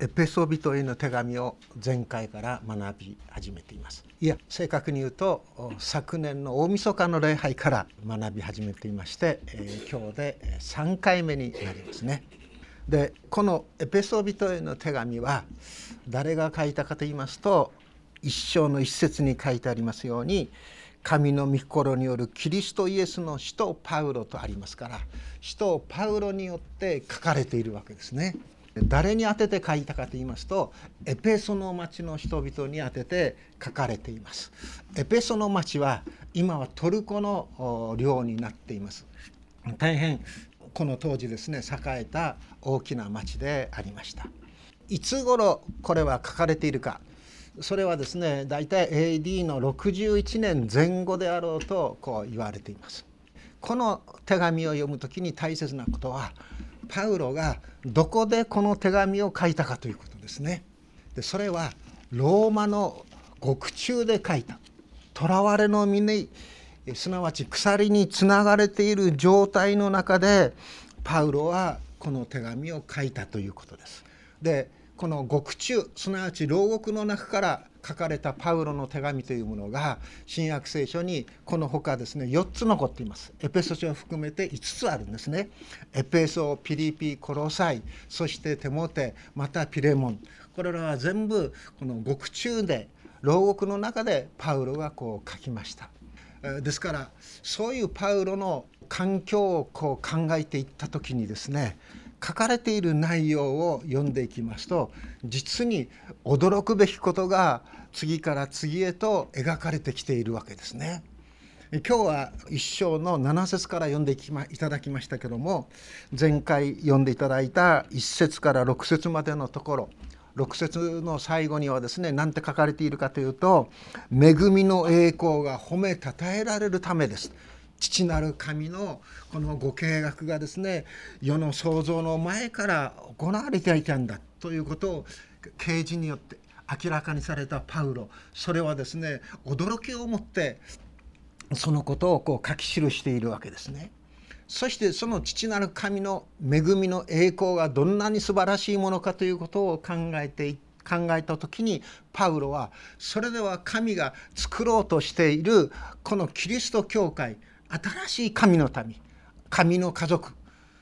エペソ人への手紙を前回から学び始めていますいや正確に言うと昨年の大晦日の礼拝から学び始めていまして、えー、今日で3回目になりますねでこのエペソ人への手紙は誰が書いたかと言いますと一章の一節に書いてありますように神の御心によるキリストイエスの使徒パウロとありますから使徒パウロによって書かれているわけですね。誰に宛てて書いたかと言いますとエペソの町の人々に宛てて書かれています。エペソの町は今はトルコの領になっています。大変この当時ですね栄えた大きな町でありました。いつ頃これは書かれているか。それはですね大体 AD の61年前後であろうとこう言われています。この手紙を読む時に大切なことはパウロがどこでこの手紙を書いたかということですね。でそれはローマの獄中で書いた囚われの身にすなわち鎖につながれている状態の中でパウロはこの手紙を書いたということです。でこの獄中すなわち牢獄の中から書かれたパウロの手紙というものが新約聖書にこの他ですね4つ残っています。エペソ書を含めて5つあるんですね。エペソピリピコロサイそしてテモテまたピレモン。これらは全部この獄中で牢獄の中でパウロがこう書きました。ですからそういうパウロの環境をこう考えていった時にですね書かれている内容を読んでいきますと実に驚くべきことが次から次へと描かれてきているわけですね。今日は一章の7節から読んでいただきましたけども前回読んでいただいた1節から6節までのところ6節の最後にはですね何て書かれているかというと「恵みの栄光が褒めたたえられるためです」父なる神のこのご計画がですね世の創造の前から行われていたんだということを啓示によって明らかにされたパウロそれはですね驚きを持ってそのことをこう書き記しているわけですね。そしてその父なる神の恵みの栄光がどんなに素晴らしいものかということを考えて考えた時にパウロはそれでは神が作ろうとしているこのキリスト教会新しい神の民神の家族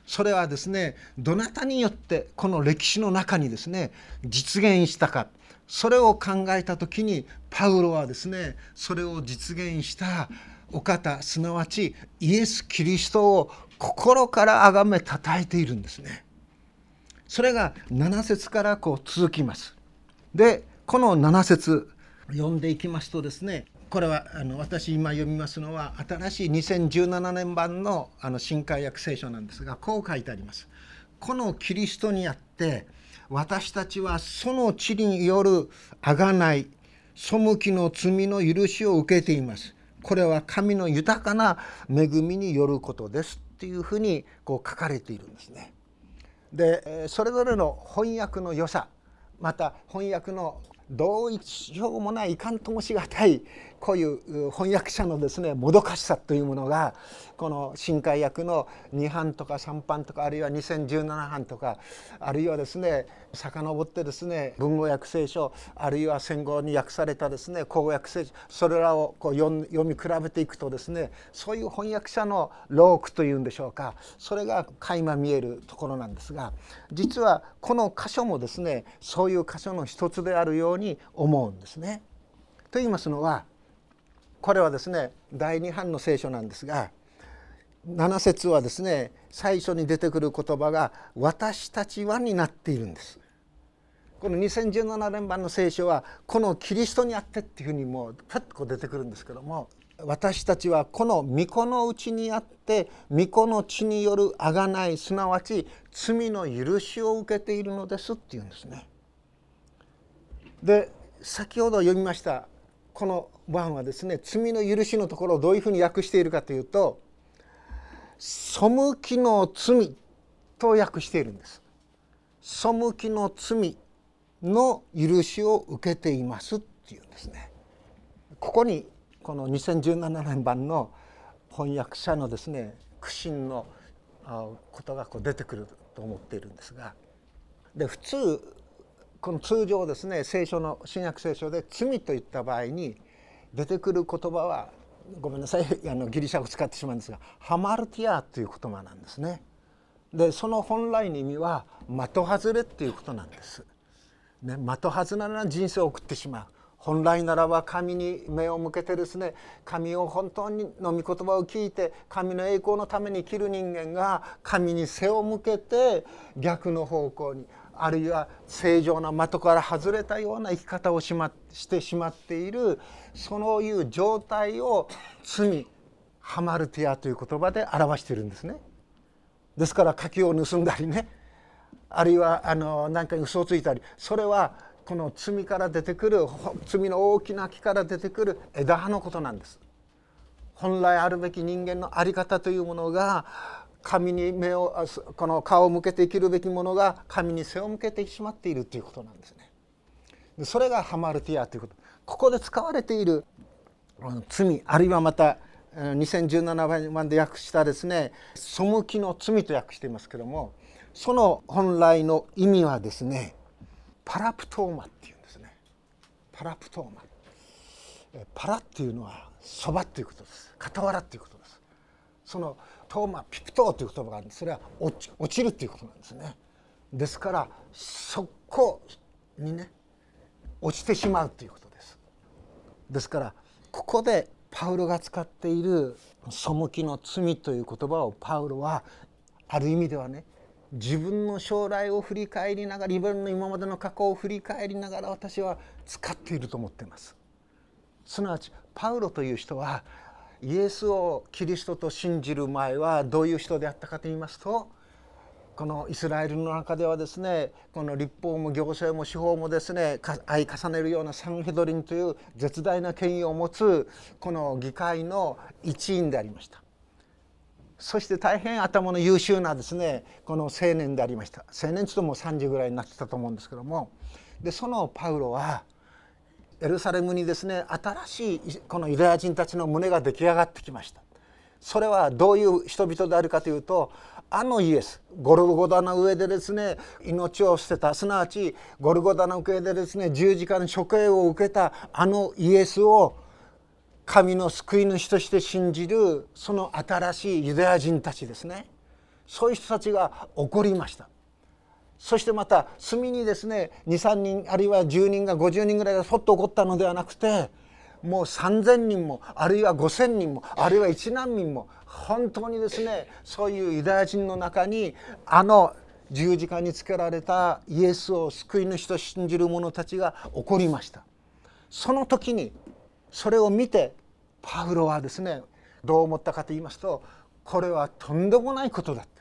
それはですねどなたによってこの歴史の中にですね実現したかそれを考えた時にパウロはですねそれを実現したお方すなわちイエス・キリストを心から崇めたたえているんですね。それが7節からこう続きます。でこの7節読んでいきますとですねこれはあの私今読みますのは新しい2017年版のあの新海訳聖書なんですがこう書いてあります。このキリストにあって私たちはその地による贖い背きの罪の許しを受けています。これは神の豊かな恵みによることですっていうふうにこう書かれているんですね。でそれぞれの翻訳の良さまた翻訳のどうしようもないいかんともしがたいこういう翻訳者のですねもどかしさというものがこの新海訳の2版とか3版とかあるいは2017版とかあるいはですね遡ってですね文語訳聖書あるいは戦後に訳されたですね口語訳聖書それらをこう読み比べていくとですねそういう翻訳者の労苦というんでしょうかそれが垣間見えるところなんですが実はこの箇所もですねそういう箇所の一つであるようにに思うんですね。と言いますのはこれはですね第2版の聖書なんですが7節はですね最初に出てくる言葉が「私たちは」になっているんです。この2017年版の聖書はこのキリストにあってっていうふうにもうパッと出てくるんですけども私たちはこの御子のうちにあって御子の血による贖いすなわち罪の許しを受けているのですっていうんですね。で先ほど読みましたこの版はですね罪の許しのところをどういうふうに訳しているかというと背きの罪と訳しているんです。背きの罪の許しを受けていますっていうんですね。ここにこの2017年版の翻訳者のですね苦心のことがこう出てくると思っているんですが。で普通この通常ですね聖書の新約聖書で罪といった場合に出てくる言葉はごめんなさい あのギリシャ語使ってしまうんですがハマルティアという言葉なんですね。でその本来の意味は的外れっていうことなんです。ね、的外れな人生を送ってしまう本来ならば神に目を向けてですね神を本当にの御言葉を聞いて神の栄光のために生きる人間が神に背を向けて逆の方向にあるいは正常な的から外れたような生き方をし,、ま、してしまっているそういう状態を罪ハマルティアという言葉で表しているんですね。ですから柿を盗んだりねあるいはあの何かに嘘をついたりそれはこの罪から出てくる罪の大きな木から出てくる枝葉のことなんです。本来あるべき人間の在り方というものが神に目をこの顔を向けて生きるべきものが神に背を向けてしまっているということなんですね。それがハマルティアということ。ここで使われている罪あるいはまた2017番で訳したですね「背きの罪」と訳していますけどもその本来の意味はですねパラプトーマっていうんですね。パラプトーマ。パラっていうのはそばっていうことです。傍らっていうことです。そのトーマピプトーという言葉があるんです。それは落ち落ちるっていうことなんですね。ですからそこにね落ちてしまうということです。ですからここでパウロが使っている「背きの罪」という言葉をパウロはある意味ではね自分の将来を振り返りながら自分の今までの過去を振り返りながら私は使っていると思っています。すなわちパウロという人はイエスをキリストと信じる前はどういう人であったかと言いますとこのイスラエルの中ではですねこの立法も行政も司法もですね相重ねるようなサンヘドリンという絶大な権威を持つこの議会の一員でありました。そして大変頭の優秀なですねこの青年でありました。青年ちょっともう30ぐらいになってたと思うんですけども。でそのパウロはエルサレムにですね新しいこのユダヤ人たちの胸が出来上がってきました。それはどういう人々であるかというとあのイエスゴルゴダの上でですね命を捨てたすなわちゴルゴダの上でですね十字架の処刑を受けたあのイエスを神の救い主として信じるその新しいユダヤ人たちですね。そういう人たちが怒りました。そしてまた隅にですね23人あるいは10人が50人ぐらいがそっと怒ったのではなくてもう3,000人もあるいは5,000人もあるいは1万人も本当にですねそういうユダヤ人の中にあの十字架につけられたイエスを救い主と信じる者たちが起こりました。その時にそれを見てパウロはですねどう思ったかと言いますとこれはとんでもないことだった。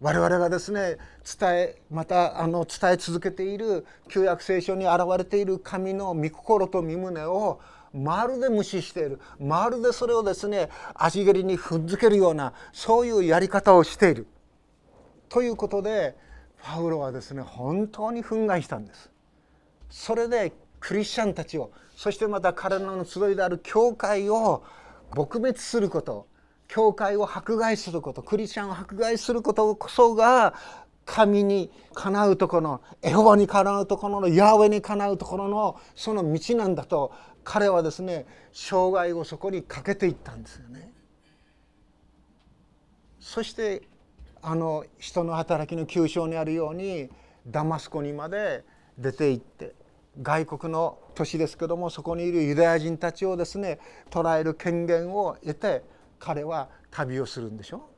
我々がですね伝えまたあの伝え続けている旧約聖書に現れている神の御心と御胸をまるで無視しているまるでそれをですね足蹴りに踏んづけるようなそういうやり方をしているということでパウロはですね本当に憤慨したんです。それでクリスチャンたちをそしてまた彼らの集いである教会を撲滅すること教会を迫害することクリスチャンを迫害することこそが神にかなうところのエホバにかなうところのヤーウェにかなうところのその道なんだと彼はですね生涯をそこにかけていったんですよね。そしてあの人の働きの急所にあるようにダマスコにまで出て行って外国の都市ですけどもそこにいるユダヤ人たちをですね捉える権限を得て彼は旅をするんでしょ？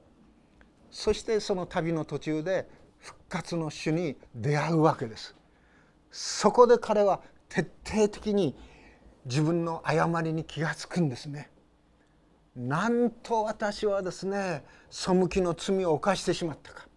そしてその旅の途中で復活の主に出会うわけです。そこで彼は徹底的に自分の誤りに気が付くんですね。なんと私はですね背きの罪を犯してしまったか。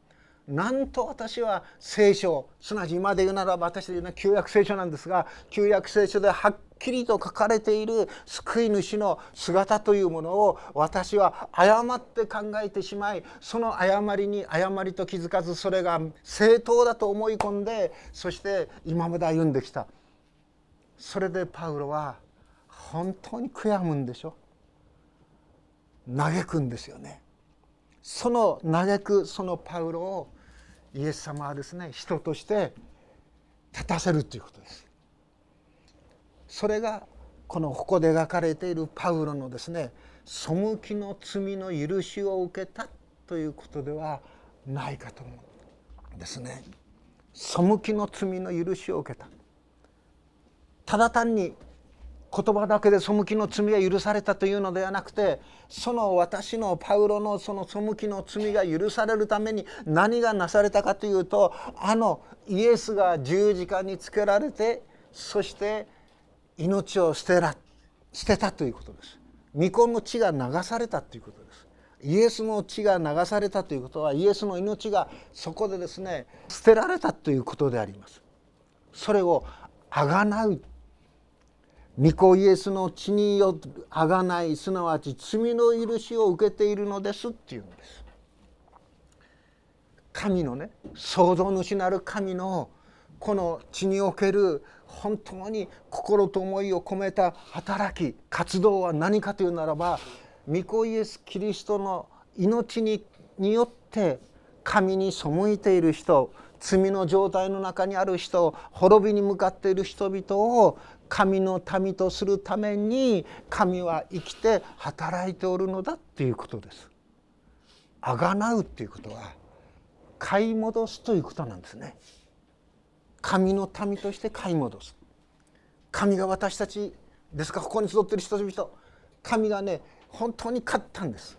なんと私は聖書すなわち今で言うならば私で言うのは旧約聖書なんですが旧約聖書ではっきりと書かれている救い主の姿というものを私は誤って考えてしまいその誤りに誤りと気づかずそれが正当だと思い込んでそして今まで歩んできたそれでパウロは本当に悔やむんでしょ？嘆くんですよね。その嘆くそのパウロをイエス様はですね人として立たせるということです。それがこのここで描かれているパウロのですね背きの罪の許しを受けたということではないかと思うんですね。背きの罪の許しを受けた。ただ単に言葉だけで背きの罪が許されたというのではなくてその私のパウロのその背きの罪が許されるために何がなされたかというとあのイエスが十字架につけられてそして命を捨てら捨てたということです。御子の血が流されたということです。イエスの血が流されたということはイエスの命がそこでですね捨てられたということであります。それをあがなう御子イエスの血によあがないすなわち罪の許しを受けているのですっていうんです。神のね創造主なる神のこの地における本当に心と思いを込めた働き活動は何かというならば御子イエス・キリストの命にによって神に背いている人罪の状態の中にある人滅びに向かっている人々を神の民とするために神は生きて働いておるのだっていうことです。あがなうっていうことは買い戻すということなんですね。神の民として買い戻す。神が私たちですか？ここに集っている人々神がね本当に勝ったんです。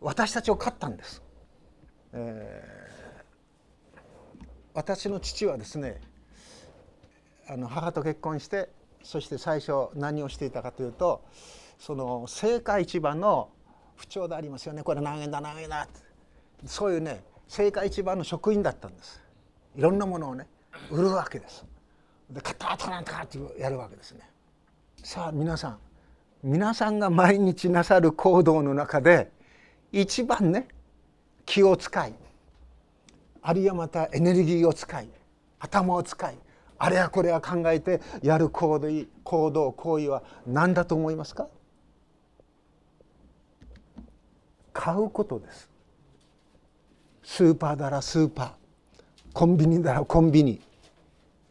私たちを勝ったんです。えー、私の父はですねあの母と結婚してそして最初何をしていたかというとその青果市場の不調でありますよね。これ何円だ何円だって。そういうね青果市場の職員だったんです。いろんなものをね売るわけです。で買ったとかなんとかってやるわけですね。さあ皆さん皆さんが毎日なさる行動の中で一番ね気を使いあるいはまたエネルギーを使い頭を使いあれやこれや考えてやる行動行動行為は何だと思いますか？買うことです。スーパーならスーパー。コンビニならコンビニ。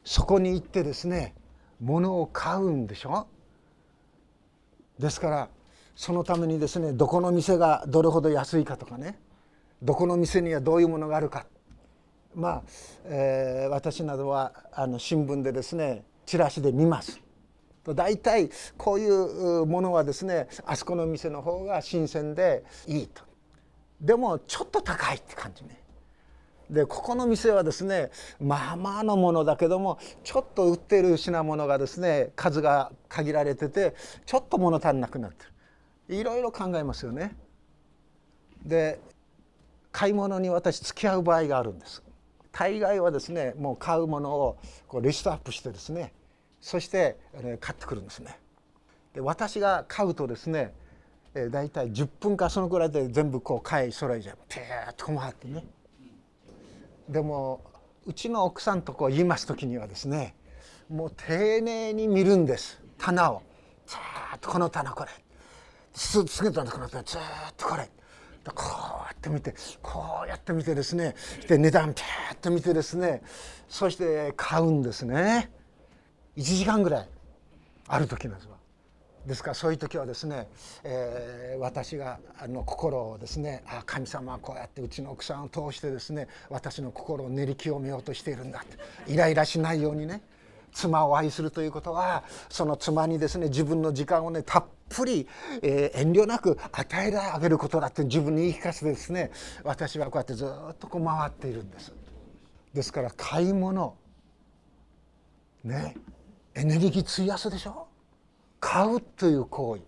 そこに行ってですね物を買うんでしょ？ですからそのためにですねどこの店がどれほど安いかとかねどこの店にはどういうものがあるか。まあ、えー、私などはあの新聞でですねチラシで見ます。大体こういうものはですねあそこの店の方が新鮮でいいと。でもちょっと高いって感じね。でここの店はですねまあまあのものだけどもちょっと売ってる品物がですね数が限られててちょっと物足んなくなってるいろいろ考えますよね。で買い物に私付き合う場合があるんです。大概はですねもう買うものをこうリストアップしてですねそして買ってくるんですね。で私が買うとですねえ大体10分かそのぐらいで全部こう買い揃えちゃう。ピューッと回ってね。でもうちの奥さんとこう言います時にはですねもう丁寧に見るんです。棚を。ずっとこの棚これ。次の棚この棚ずっとこれ。こうやって見てこうやって見てですね。で値段ピャーッと見てですね。そして買うんですね。1時間ぐらいある時なんですわ。ですからそういう時はですね、えー、私があの心をですね。あ神様はこうやってうちの奥さんを通してですね。私の心を練り清めようとしているんだって。イライラしないようにね。妻を愛するということはその妻にですね自分の時間をねたっぷり、えー、遠慮なく与えてあげることだって自分に言い聞かせてですね私はこうやってずっとこう回っているんです。ですから買い物ねエネルギー費やすでしょ？買うという行為。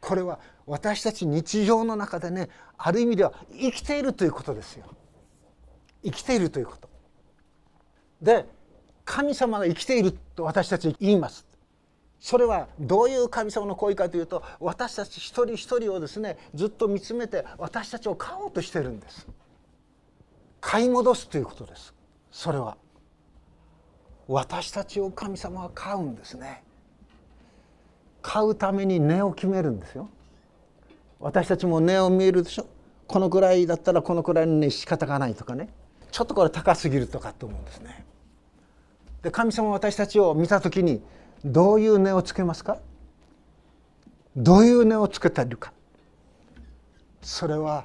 これは私たち日常の中でねある意味では生きているということですよ。生きているということ。で神様が生きていると私たち言います。それはどういう神様の行為かというと私たち一人一人をですねずっと見つめて私たちを飼おうとしてるんです。買い戻すということです。それは。私たちを神様は飼うんですね。買うために値を決めるんですよ。私たちも値を見えるでしょ。このくらいだったらこのくらいの値仕方がないとかね。ちょっとこれ高すぎるとかと思うんですね。で神様は私たちを見た時にどういう根をつけますか？どういう根をつけているか？それは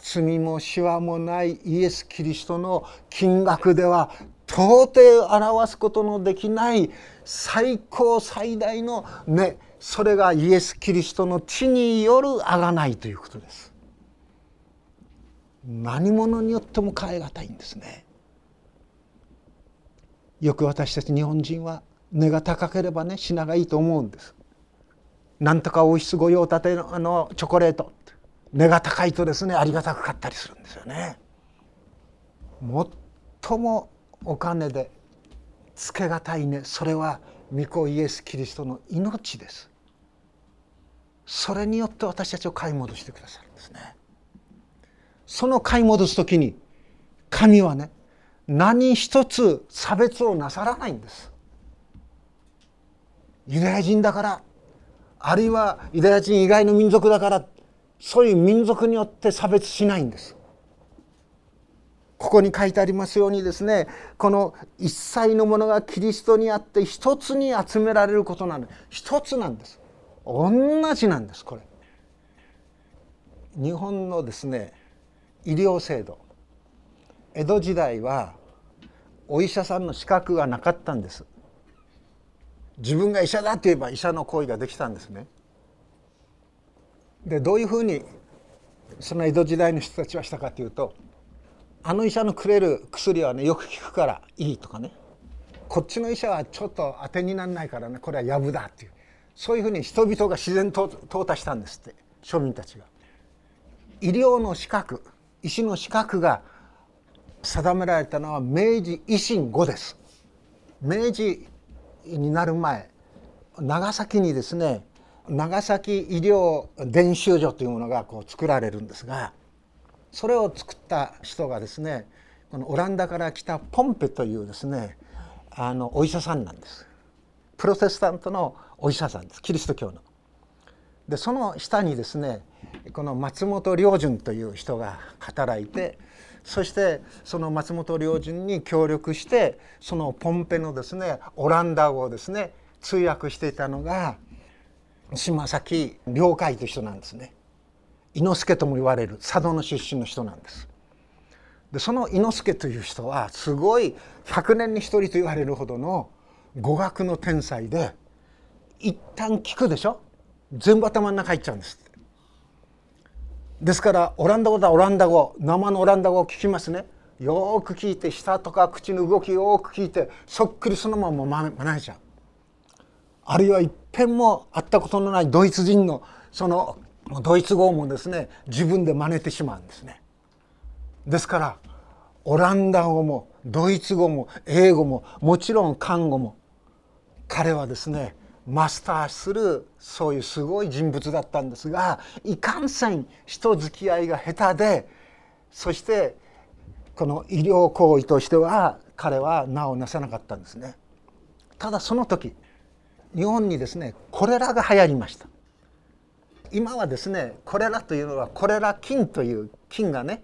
罪もしわもないイエス・キリストの金額では到底表すことのできない最高最大の根それがイエス・キリストの血による贖いということです。何者によっても変え難いんですね。よく私たち日本人は根が高ければね品がいいと思うんです。なんとかおいしご用立てのあのチョコレート根が高いとですねありがたく買ったりするんですよね。最もお金でつけがたいねそれは御子イエス・キリストの命です。それによって私たちを買い戻してくださるんですね。その買い戻す時に神はね何一つ差別をなさらないんです。ユダヤ人だからあるいはユダヤ人以外の民族だからそういう民族によって差別しないんです。ここに書いてありますようにですねこの一切のものがキリストにあって一つに集められることなんです一つなんです同じなんですこれ日本のですね医療制度江戸時代はお医者さんの資格がなかったんです。自分が医者だと言えば医者の行為ができたんですね。でどういうふうにその江戸時代の人たちはしたかというとあの医者のくれる薬はねよく効くからいいとかね。こっちの医者はちょっと当てにならないからねこれはやぶだっていう。そういうふうに人々が自然と淘汰したんですって庶民たちが。医療の資格医師の資格が定められたのは明治維新後です。明治になる前長崎にですね長崎医療伝習所というものがこう作られるんですがそれを作った人がですねこのオランダから来たポンペというですねあのお医者さんなんです。プロテスタントのお医者さんですキリスト教の。でその下にですねこの松本良順という人が働いてそしてその松本良順に協力してそのポンペのですねオランダ語をですね通訳していたのが島崎良海という人なんですね。伊之助とも言われる佐渡の出身の人なんです。でその伊之助という人はすごい100年に1人と言われるほどの語学の天才で一旦聞くでしょ？全部頭の中入っちゃうんです。ですからオランダ語だオランダ語。生のオランダ語を聞きますね。よく聞いて舌とか口の動きよく聞いてそっくりそのまま学べちゃう。あるいは一遍も会ったことのないドイツ人のそのドイツ語もですね自分で真似てしまうんですね。ですからオランダ語もドイツ語も英語ももちろん漢語も彼はですねマスターするそういうすごい人物だったんですがいかんせん人付き合いが下手でそしてこの医療行為としては彼は名をなさなかったんですね。ただその時日本にですねコレラが流行りました今はですねコレラというのはコレラ菌という菌がね、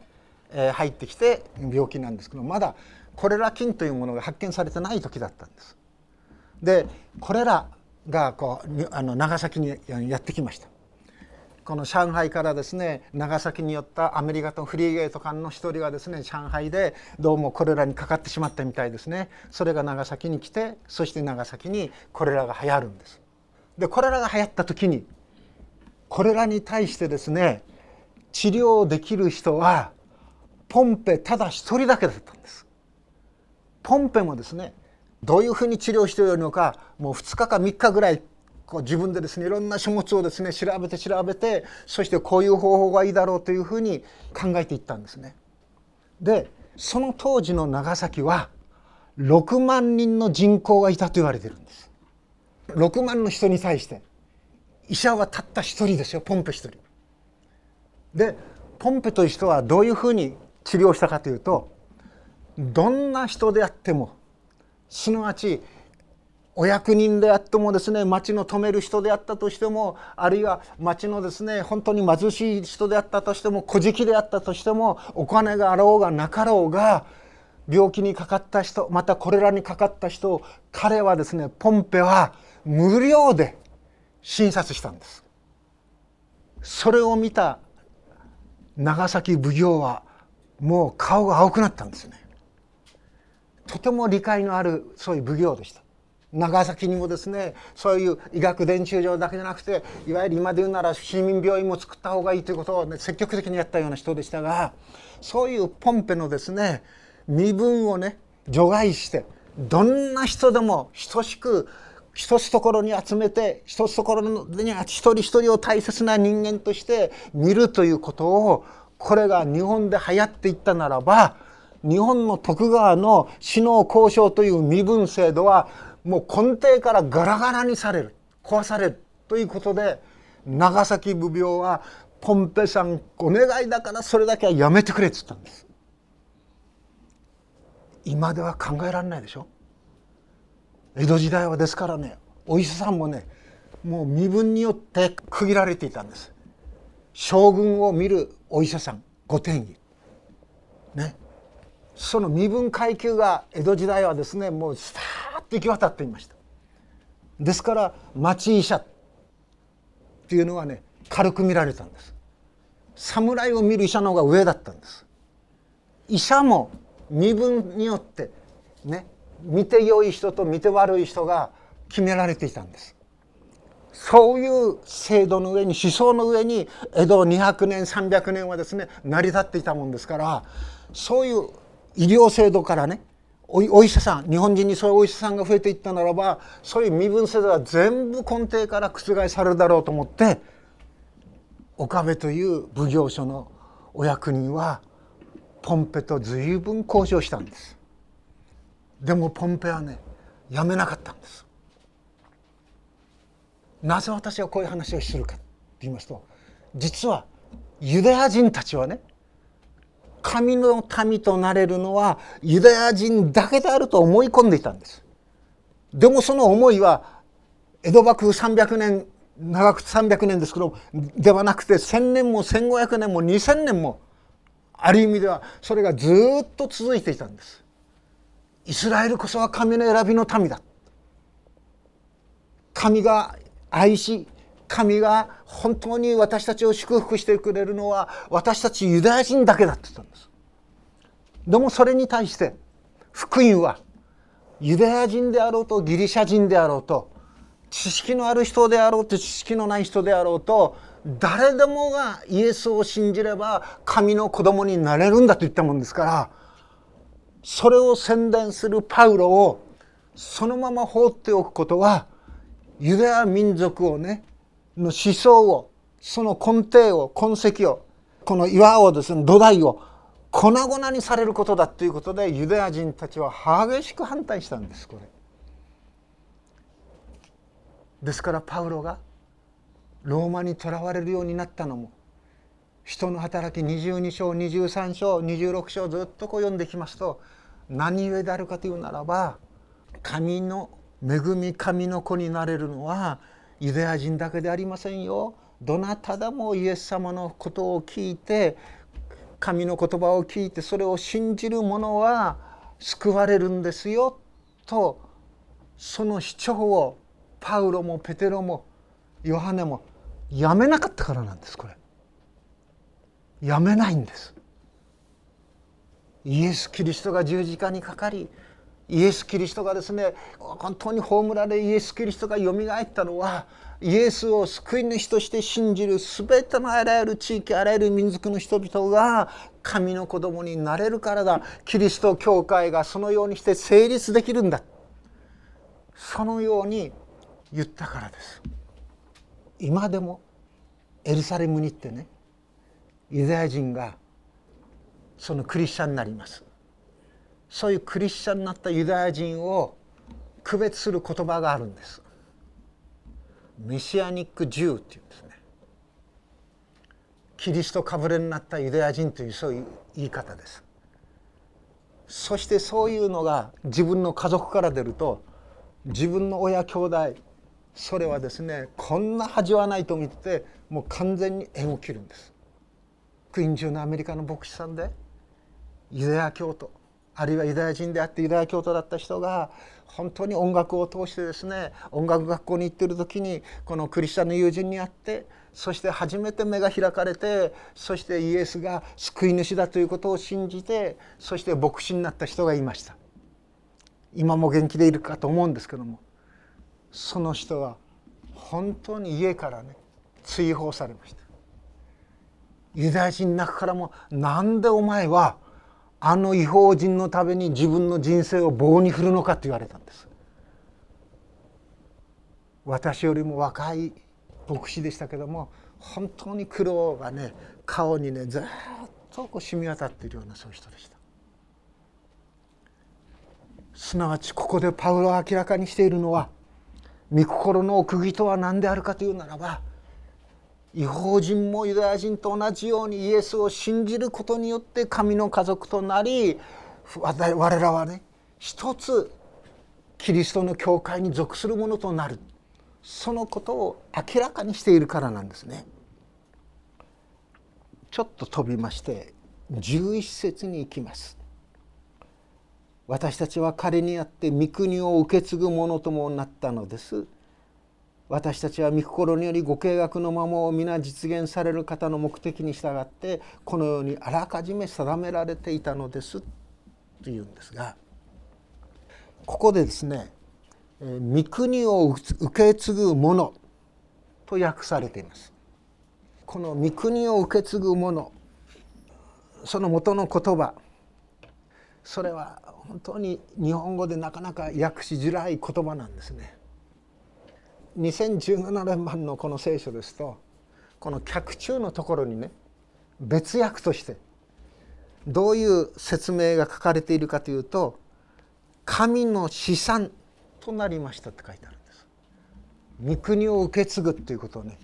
えー、入ってきて病気なんですけどまだコレラ菌というものが発見されてない時だったんです。でコレラがこうあの長崎にやってきました。この上海からですね長崎に寄ったアメリカとフリーゲート間の一人がですね上海でどうもコレラにかかってしまったみたいですねそれが長崎に来てそして長崎にコレラが流行るんです。でコレラが流行った時にこれらに対してですね治療できる人はポンペただ一人だけだったんです。ポンペもですねどういうふうに治療しているのかもう2日か3日ぐらいこう自分でですねいろんな書物をですね調べて調べてそしてこういう方法がいいだろうというふうに考えていったんですね。でその当時の長崎は6万人の人口がいたと言われてるんです。6万の人に対して医者はたった一人ですよポンペ一人。でポンペという人はどういうふうに治療したかというとどんな人であってもすなわちお役人であってもですね町の止める人であったとしてもあるいは町のですね本当に貧しい人であったとしても小じであったとしてもお金があろうがなかろうが病気にかかった人またこれらにかかった人を彼はですねポンペは無料で診察したんです。それを見た長崎奉行はもう顔が青くなったんですね。とても理解のあるそういう奉行でした。長崎にもですねそういう医学伝習場だけじゃなくていわゆる今で言うなら市民病院も作った方がいいということを、ね、積極的にやったような人でしたがそういうポンペのですね身分をね除外してどんな人でも等しく一つところに集めて一つところに一人一人を大切な人間として見るということをこれが日本で流行っていったならば日本の徳川の首脳交渉という身分制度はもう根底からガラガラにされる壊されるということで長崎奉行はポンペさんお願いだからそれだけはやめてくれっつったんです。今では考えられないでしょ？江戸時代はですからねお医者さんもねもう身分によって区切られていたんです。将軍を見るお医者さん御殿医ね。その身分階級が江戸時代はですねもうスターッと行き渡っていました。ですから町医者っていうのはね軽く見られたんです。侍を見る医者の方が上だったんです。医者も身分によってね見て良い人と見て悪い人が決められていたんです。そういう制度の上に思想の上に江戸200年300年はですね成り立っていたもんですからそういう医療制度からねお医者さん日本人にそういうお医者さんが増えていったならばそういう身分制度は全部根底から覆されるだろうと思って岡部という奉行所のお役人はポンペと随分交渉したんです。でもポンペはねやめなかったんです。なぜ私はこういう話をするかと言いますと実はユダヤ人たちはね神の民となれるのはユダヤ人だけであると思い込んでいたんです。でもその思いは江戸幕府300年長く300年ですけどではなくて1,000年も1,500年も2,000年もある意味ではそれがずっと続いていたんです。イスラエルこそは神の選びの民だ。神が愛し神が本当に私たちを祝福してくれるのは私たちユダヤ人だけだって言ったんです。でもそれに対して福音はユダヤ人であろうとギリシャ人であろうと知識のある人であろうと知識のない人であろうと誰でもがイエスを信じれば神の子供になれるんだと言ったもんですからそれを宣伝するパウロをそのまま放っておくことはユダヤ民族をねの思想をその根底を痕跡をこの岩をですね土台を粉々にされることだということでユダヤ人たちは激しく反対したんですこれ。ですからパウロがローマにとらわれるようになったのも人の働き22章23章26章ずっとこう読んできますと何故であるかというならば神の恵み神の子になれるのはユダヤ人だけでありませんよどなたでもイエス様のことを聞いて神の言葉を聞いてそれを信じる者は救われるんですよとその主張をパウロもペテロもヨハネもやめなかったからなんですこれ。やめないんです。イエス・キリストが十字架にかかりイエス・キリストがですね本当に葬られイエス・キリストがよみがえったのはイエスを救い主として信じる全てのあらゆる地域あらゆる民族の人々が神の子供になれるからだ。キリスト教会がそのようにして成立できるんだ。そのように言ったからです。今でもエルサレムに行ってねユダヤ人がそのクリスチャンになります。そういうクリスチャンになったユダヤ人を区別する言葉があるんです。メシアニック・ジューっていうんですね。キリストかぶれになったユダヤ人というそういう言い方です。そしてそういうのが自分の家族から出ると自分の親兄弟それはですねこんな恥はないと見てもう完全に縁を切るんです。クイーン中のアメリカの牧師さんでユダヤ教徒。あるいはユダヤ人であってユダヤ教徒だった人が本当に音楽を通してですね音楽学校に行ってる時にこのクリスチャンの友人に会ってそして初めて目が開かれてそしてイエスが救い主だということを信じてそして牧師になった人がいました。今も元気でいるかと思うんですけどもその人は本当に家からね追放されました。ユダヤ人の中からも「なんでお前はあの違法人のために自分の人生を棒に振るのか」と言われたんです。私よりも若い牧師でしたけども本当に苦労がね顔にねずっとこう染み渡っているようなそういう人でした。すなわちここでパウロは明らかにしているのは御心の奥義とは何であるかというならば違法人もユダヤ人と同じようにイエスを信じることによって神の家族となり我らはね一つキリストの教会に属するものとなるそのことを明らかにしているからなんですね。ちょっと飛びまして11節に行きます。私たちは彼にあって御国を受け継ぐものともなったのです。私たちは御心によりご計画のままを皆実現される方の目的に従ってこのようにあらかじめ定められていたのですというんですがここでですね御国を受け継ぐものと訳されています。この御国を受け継ぐものその元の言葉それは本当に日本語でなかなか訳しづらい言葉なんですね。2017年版のこの聖書ですとこの脚中のところにね別訳としてどういう説明が書かれているかというと神の資産となりましたって書いてあるんです。御国を受け継ぐっていうことをね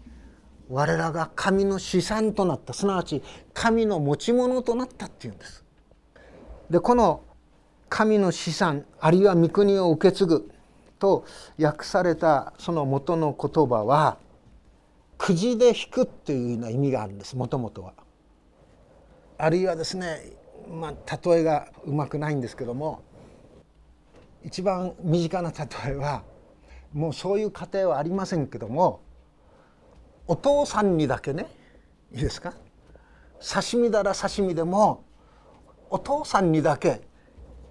我らが神の資産となった。すなわち神の持ち物となったっていうんです。でこの神の資産あるいは御国を受け継ぐと訳されたその元の言葉はくじで引くっていうような意味があるんですもともとは。あるいはですねまあ例えがうまくないんですけども一番身近な例えはもうそういう家庭はありませんけどもお父さんにだけねいいですか？刺身だら刺身でもお父さんにだけ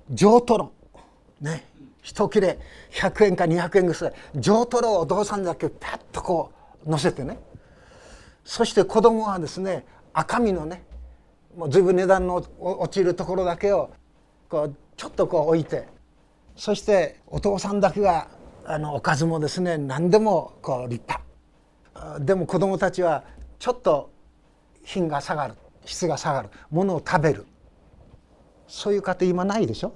上トロね。一切れ100円か200円ぐらい上トロをお父さんだけパッとこう乗せてね。そして子供はですね赤身のねもう随分値段の落ちるところだけをこうちょっとこう置いて。そしてお父さんだけがあのおかずもですね何でもこう立派。でも子供たちはちょっと品が下がる質が下がるものを食べる。そういう家庭今ないでしょ？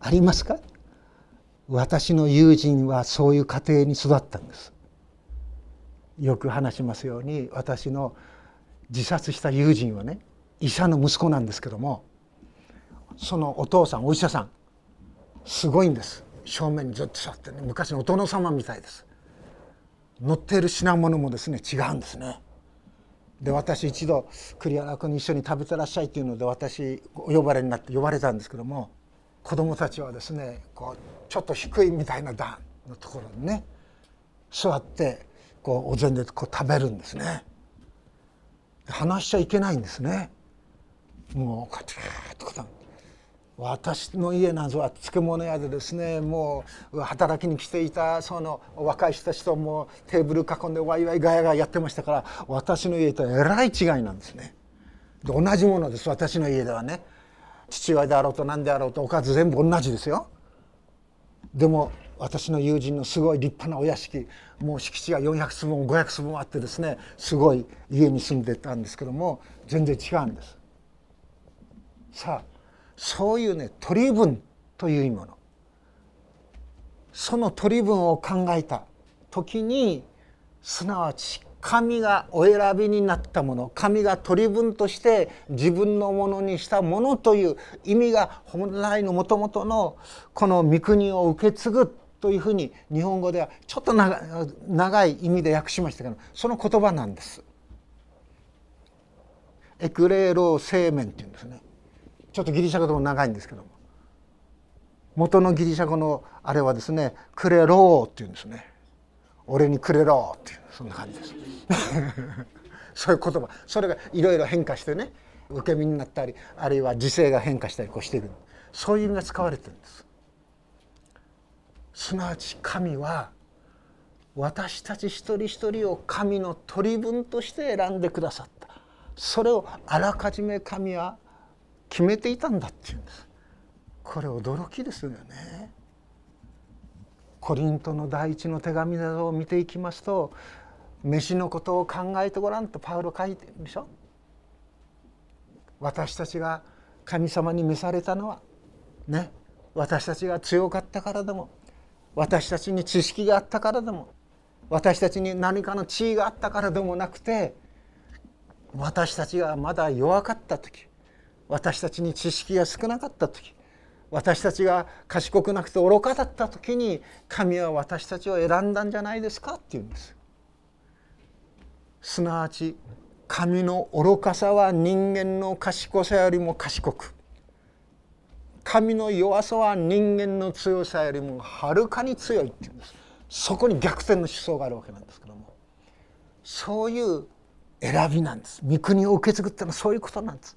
ありますか？私の友人はそういう家庭に育ったんです。よく話しますように私の自殺した友人はね医者の息子なんですけどもそのお父さんお医者さんすごいんです。正面にずっと座ってね昔のお殿様みたいです。乗っている品物もですね違うんですね。で私一度栗原君に一緒に食べてらっしゃいっていうので私お呼ばれになって呼ばれたんですけども子供たちはですねこうちょっと低いみたいな段のところにね座ってこうお膳でこう食べるんですね。話しちゃいけないんですね。もうこうやって私の家などは漬物屋でですねもう働きに来ていたその若い人たちともテーブル囲んでワイワイガヤガヤやってましたから私の家とはえらい違いなんですね。で同じものです。私の家ではね。父親であろうと何であろうとおかず全部同じですよ。でも私の友人のすごい立派なお屋敷もう敷地が400坪も500坪もあってですねすごい家に住んでたんですけども全然違うんです。さあそういうね取り分というものその取り分を考えた時にすなわち神がお選びになったもの神が取り分として自分のものにしたものという意味が本来のもともとのこの御国を受け継ぐというふうに日本語ではちょっと長い意味で訳しましたけどその言葉なんです。エクレーロー生命っていうんですね。ちちょっとギリシャ語でも長いんですけども元のギリシャ語のあれはですね「クレロー」っていうんですね「俺にくれろ」っていうそんな感じです。そういう言葉。それがいろいろ変化してね受け身になったりあるいは時勢が変化したりこうしてるそういう意味が使われてるんです。すなわち神は私たち一人一人を神の取り分として選んでくださった。それをあらかじめ神は決めていたんだっていうんです。これ驚きですよね。コリントの第一の手紙などを見ていきますと飯のことを考えてごらんとパウロ書いてるでしょ？私たちが神様に召されたのはね私たちが強かったからでも私たちに知識があったからでも私たちに何かの地位があったからでもなくて私たちがまだ弱かった時私たちに知識が少なかった時私たちが賢くなくて愚かだった時に神は私たちを選んだんじゃないですかって言うんです。すなわち神の愚かさは人間の賢さよりも賢く。神の弱さは人間の強さよりもはるかに強いっていうんです。そこに逆転の思想があるわけなんですけども。そういう選びなんです。御国を受け継ぐっていうのはそういうことなんです。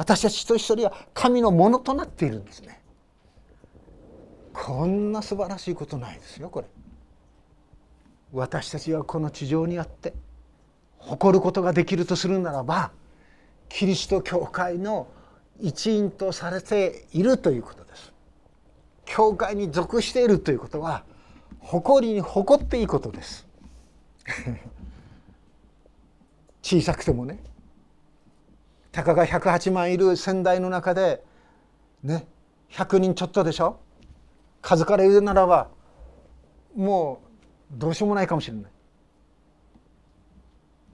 私たち一人一人は神のものとなっているんですね。こんな素晴らしいことないですよこれ。私たちはこの地上にあって誇ることができるとするならばキリスト教会の一員とされているということです。教会に属しているということは誇りに誇っていいことです。小さくてもね。たかが108万いる先代の中でね100人ちょっとでしょ？数から言うならばもうどうしようもないかもしれない。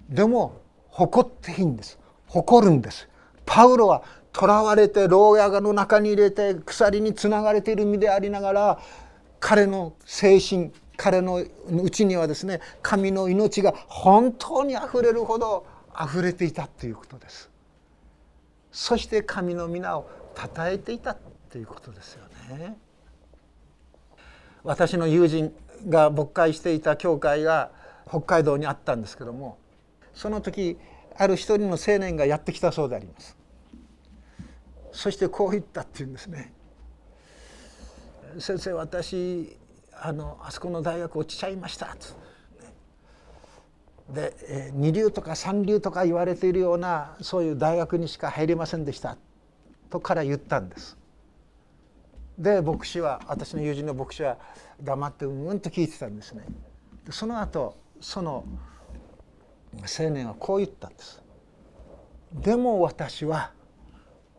でも誇っていいんです。誇るんです。パウロは囚われて牢屋の中に入れて鎖につながれている身でありながら彼の精神彼のうちにはですね神の命が本当にあふれるほどあふれていたということです。そして神の皆を称えていたということですよね。私の友人が牧会していた教会が北海道にあったんですけどもその時ある一人の青年がやってきたそうであります。そしてこう言ったっていうんですね先生私あのあそこの大学落ちちゃいました」で二流とか三流とか言われているようなそういう大学にしか入れませんでしたとから言ったんです。で牧師は私の友人の牧師は黙ってうんと聞いてたんですね。その後その青年はこう言ったんです。でも私は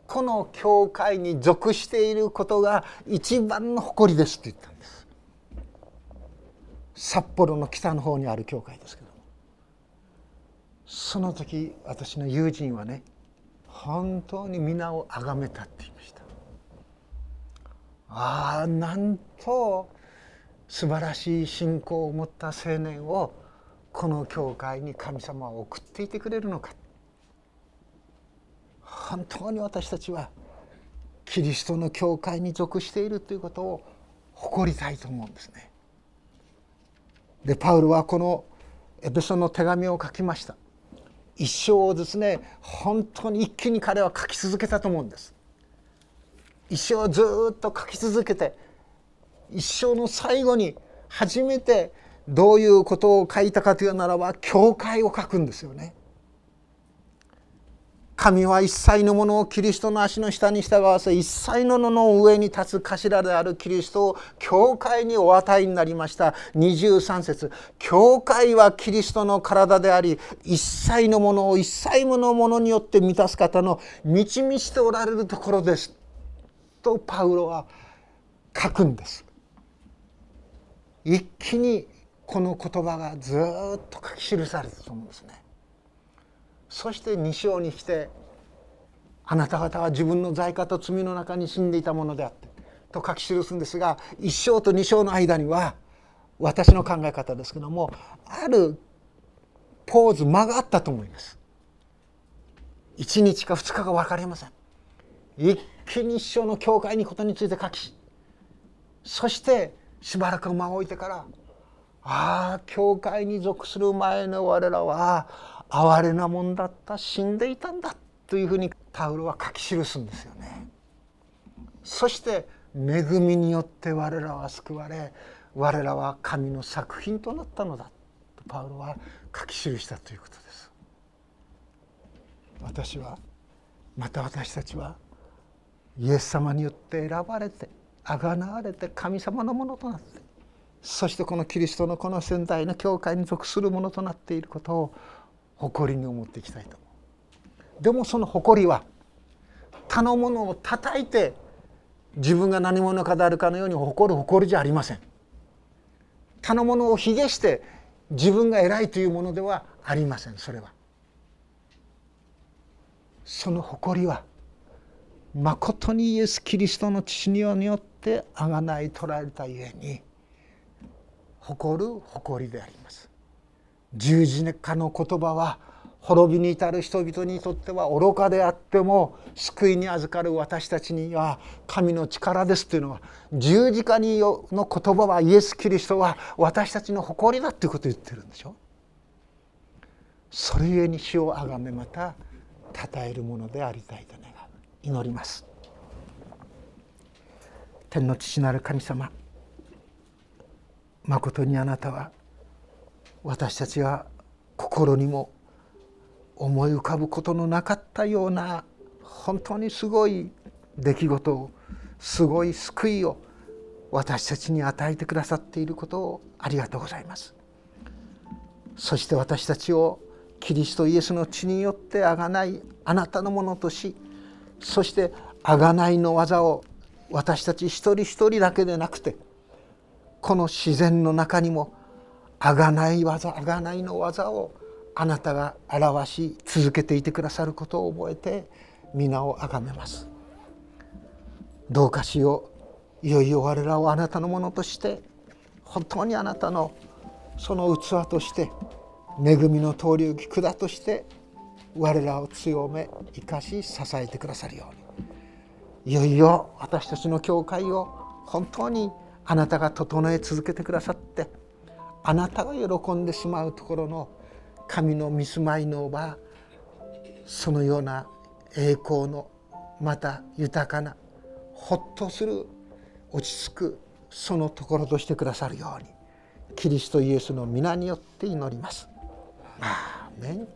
この教会に属していることが一番の誇りですって言ったんです札幌の北の方にある教会ですけどその時私の友人はね本当に皆を崇めたって言いましたああなんと素晴らしい信仰を持った青年をこの教会に神様は送っていてくれるのか本当に私たちはキリストの教会に属しているということを誇りたいと思うんですね。でパウルはこのエペソの手紙を書きました。一生をですね本当に一気に彼は書き続けたと思うんです。一生ずっと書き続けて一生の最後に初めてどういうことを書いたかというならば教会を書くんですよね。神は一切のものをキリストの足の下に従わせ一切ののの上に立つ頭であるキリストを教会にお与えになりました。23節。教会はキリストの体であり一切のものを一切ものものによって満たす方の満ち満ちておられるところです。とパウロは書くんです。一気にこの言葉がずっと書き記されたと思うんですね。そして2章にしてあなた方は自分の罪過と罪の中に死んでいたものであってと書き記すんですが1章と2章の間には私の考え方ですけどもあるポーズ間があったと思います。1日か2日か分かりません。一気に一生の教会にことについて書きそしてしばらく間を置いてからああ教会に属する前の我らは哀れなもんだった死んでいたんだというふうにパウロは書き記すんですよね。そして恵みによって我らは救われ我らは神の作品となったのだとパウロは書き記したということです。私はまた私たちはイエス様によって選ばれてあがなわれて神様のものとなってそしてこのキリストのこの仙台の教会に属するものとなっていることを誇りに思っていきたいと。でもその誇りは他のものを叩いて自分が何者かであるかのように誇る誇りじゃありません。他のものを卑下して自分が偉いというものではありませんそれは。その誇りはまことにイエス・キリストの血によってあがない取られたゆえに誇る誇りであります。十字架の言葉は滅びに至る人々にとっては愚かであっても救いに預かる私たちには神の力ですというのは十字架にの言葉はイエス・キリストは私たちの誇りだということを言ってるんでしょ？それゆえに主をあがめまた称えるものでありたいと願う。祈ります。天の父なる神様まことにあなたは私たちが心にも思い浮かぶことのなかったような本当にすごい出来事をすごい救いを私たちに与えてくださっていることをありがとうございます。そして私たちをキリストイエスの血によってあがないあなたのものとしそしてあがないの技を私たち一人一人だけでなくてこの自然の中にもあがない技あがないの技をあなたが表し続けていてくださることを覚えて皆をあがめます。どうかしよう。いよいよ我らをあなたのものとして本当にあなたのその器として恵みの通り行き管として我らを強め生かし支えてくださるように。いよいよ私たちの教会を本当にあなたが整え続けてくださってあなたが喜んでしまうところの神の見住まいの場そのような栄光のまた豊かなほっとする落ち着くそのところとしてくださるようにキリストイエスの皆によって祈ります。アーメン